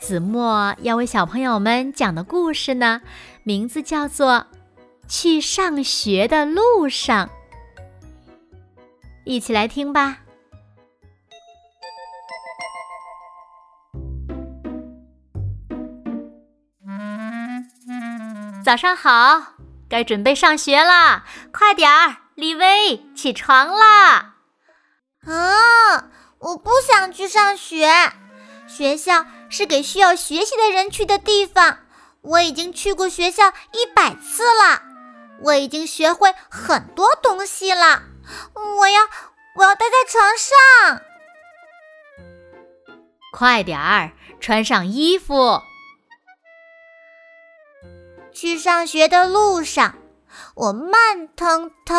子墨要为小朋友们讲的故事呢，名字叫做《去上学的路上》，一起来听吧。早上好，该准备上学啦，快点儿，李薇，起床啦！啊，我不想去上学，学校。是给需要学习的人去的地方。我已经去过学校一百次了，我已经学会很多东西了。我要，我要待在床上。快点儿，穿上衣服。去上学的路上，我慢腾腾、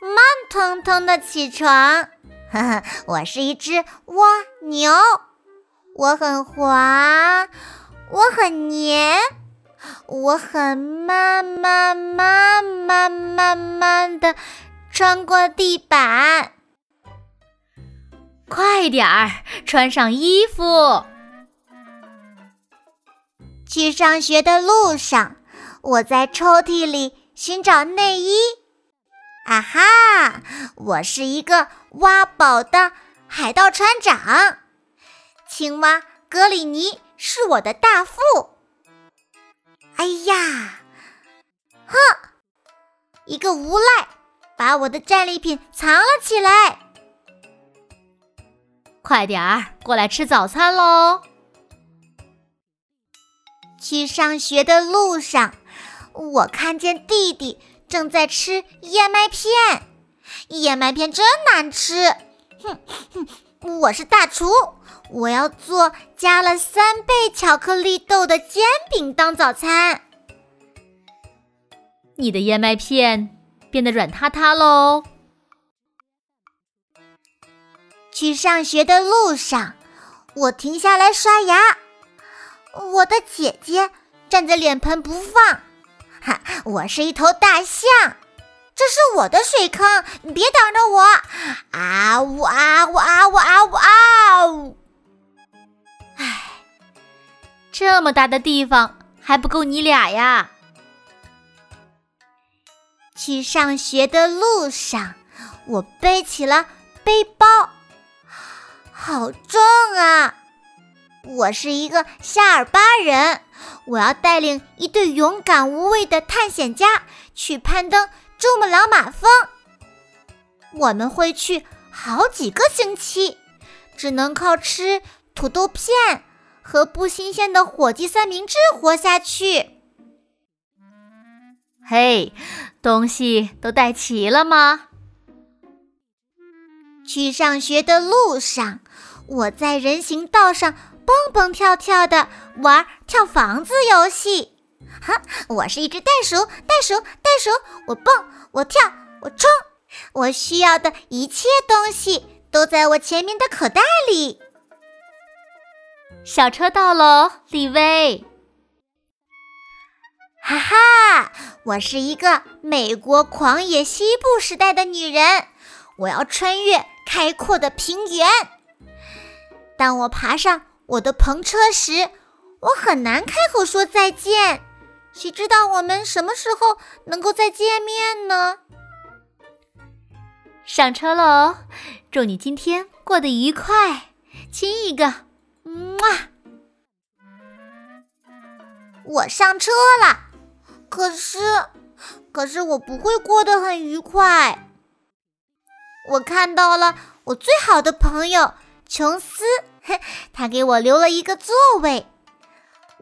慢腾腾的起床。呵呵，我是一只蜗牛。我很滑，我很黏，我很慢慢慢慢慢慢的穿过地板。快点儿，穿上衣服。去上学的路上，我在抽屉里寻找内衣。啊哈！我是一个挖宝的海盗船长。青蛙格里尼是我的大副。哎呀，哼！一个无赖把我的战利品藏了起来。快点儿过来吃早餐喽！去上学的路上，我看见弟弟正在吃燕麦片。燕麦片真难吃。哼哼，我是大厨。我要做加了三倍巧克力豆的煎饼当早餐。你的燕麦片变得软塌塌喽。去上学的路上，我停下来刷牙。我的姐姐站在脸盆不放。哈，我是一头大象，这是我的水坑，你别挡着我！啊呜啊呜啊呜啊呜啊呜！这么大的地方还不够你俩呀！去上学的路上，我背起了背包，好重啊！我是一个夏尔巴人，我要带领一队勇敢无畏的探险家去攀登珠穆朗玛峰。我们会去好几个星期，只能靠吃土豆片。和不新鲜的火鸡三明治活下去。嘿，东西都带齐了吗？去上学的路上，我在人行道上蹦蹦跳跳的玩跳房子游戏。哈，我是一只袋鼠，袋鼠，袋鼠，我蹦，我跳，我冲，我需要的一切东西都在我前面的口袋里。小车到喽，李威！哈哈，我是一个美国狂野西部时代的女人，我要穿越开阔的平原。当我爬上我的篷车时，我很难开口说再见。谁知道我们什么时候能够再见面呢？上车喽！祝你今天过得愉快，亲一个。哇！我上车了，可是，可是我不会过得很愉快。我看到了我最好的朋友琼斯，他给我留了一个座位。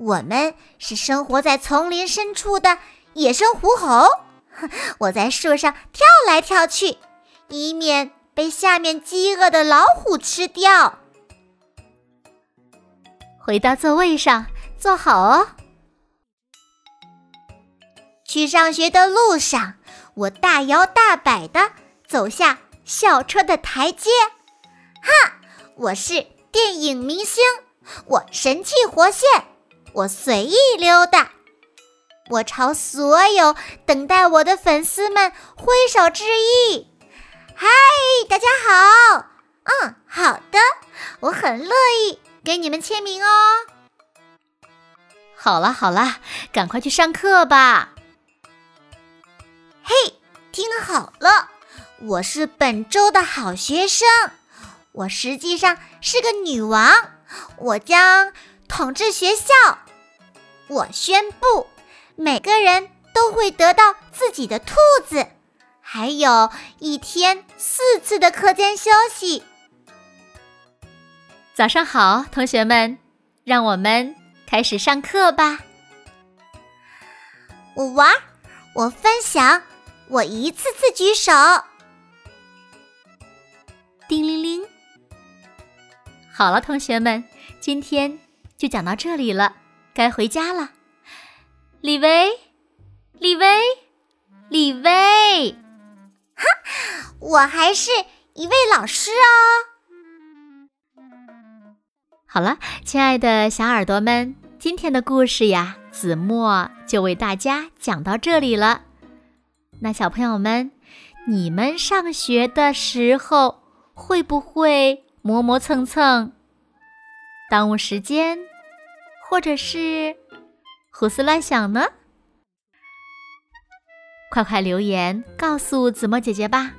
我们是生活在丛林深处的野生狐猴，我在树上跳来跳去，以免被下面饥饿的老虎吃掉。回到座位上，坐好哦。去上学的路上，我大摇大摆地走下校车的台阶。哈，我是电影明星，我神气活现，我随意溜达。我朝所有等待我的粉丝们挥手致意。嗨，大家好。嗯，好的，我很乐意给你们签名哦。好了好了，赶快去上课吧。嘿，听好了，我是本周的好学生，我实际上是个女王，我将统治学校。我宣布，每个人都会得到自己的兔子，还有一天四次的课间休息。早上好，同学们，让我们开始上课吧。我玩，我分享，我一次次举手。叮铃铃，好了，同学们，今天就讲到这里了，该回家了。李威，李威，李威，哈，我还是一位老师哦。好了，亲爱的小耳朵们，今天的故事呀，子墨就为大家讲到这里了。那小朋友们，你们上学的时候会不会磨磨蹭蹭、耽误时间，或者是胡思乱想呢？快快留言告诉子墨姐姐吧。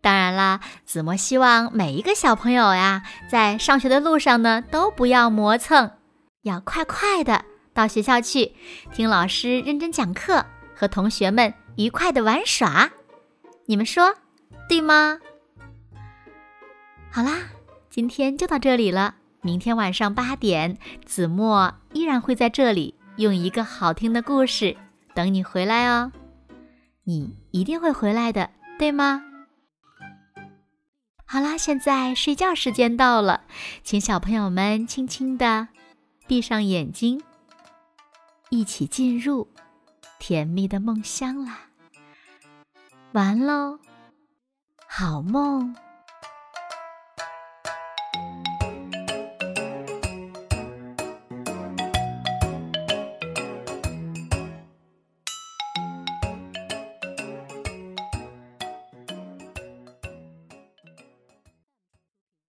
当然啦，子墨希望每一个小朋友呀，在上学的路上呢，都不要磨蹭，要快快的到学校去，听老师认真讲课，和同学们愉快的玩耍。你们说对吗？好啦，今天就到这里了。明天晚上八点，子墨依然会在这里，用一个好听的故事等你回来哦。你一定会回来的，对吗？好啦，现在睡觉时间到了，请小朋友们轻轻的闭上眼睛，一起进入甜蜜的梦乡啦。完喽，好梦。